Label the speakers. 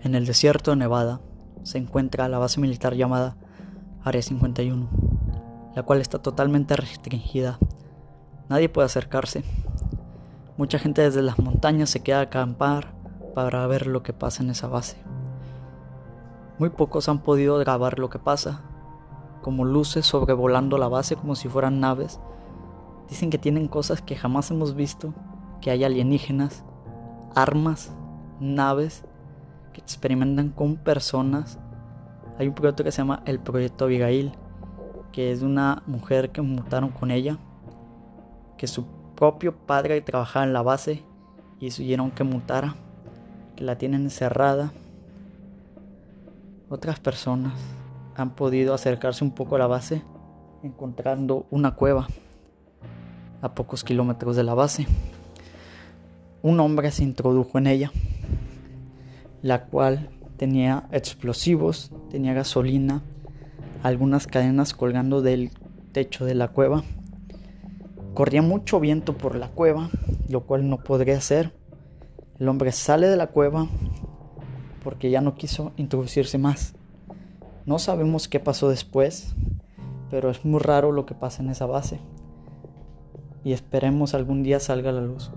Speaker 1: En el desierto de Nevada se encuentra la base militar llamada Área 51, la cual está totalmente restringida. Nadie puede acercarse. Mucha gente desde las montañas se queda a acampar para ver lo que pasa en esa base. Muy pocos han podido grabar lo que pasa, como luces sobrevolando la base como si fueran naves. Dicen que tienen cosas que jamás hemos visto, que hay alienígenas, armas, naves experimentan con personas. Hay un proyecto que se llama el Proyecto Abigail, que es una mujer que mutaron con ella, que su propio padre trabajaba en la base y decidieron que mutara, que la tienen encerrada. Otras personas han podido acercarse un poco a la base encontrando una cueva a pocos kilómetros de la base. Un hombre se introdujo en ella la cual tenía explosivos, tenía gasolina, algunas cadenas colgando del techo de la cueva. Corría mucho viento por la cueva, lo cual no podría hacer. El hombre sale de la cueva porque ya no quiso introducirse más. No sabemos qué pasó después, pero es muy raro lo que pasa en esa base. Y esperemos algún día salga a la luz.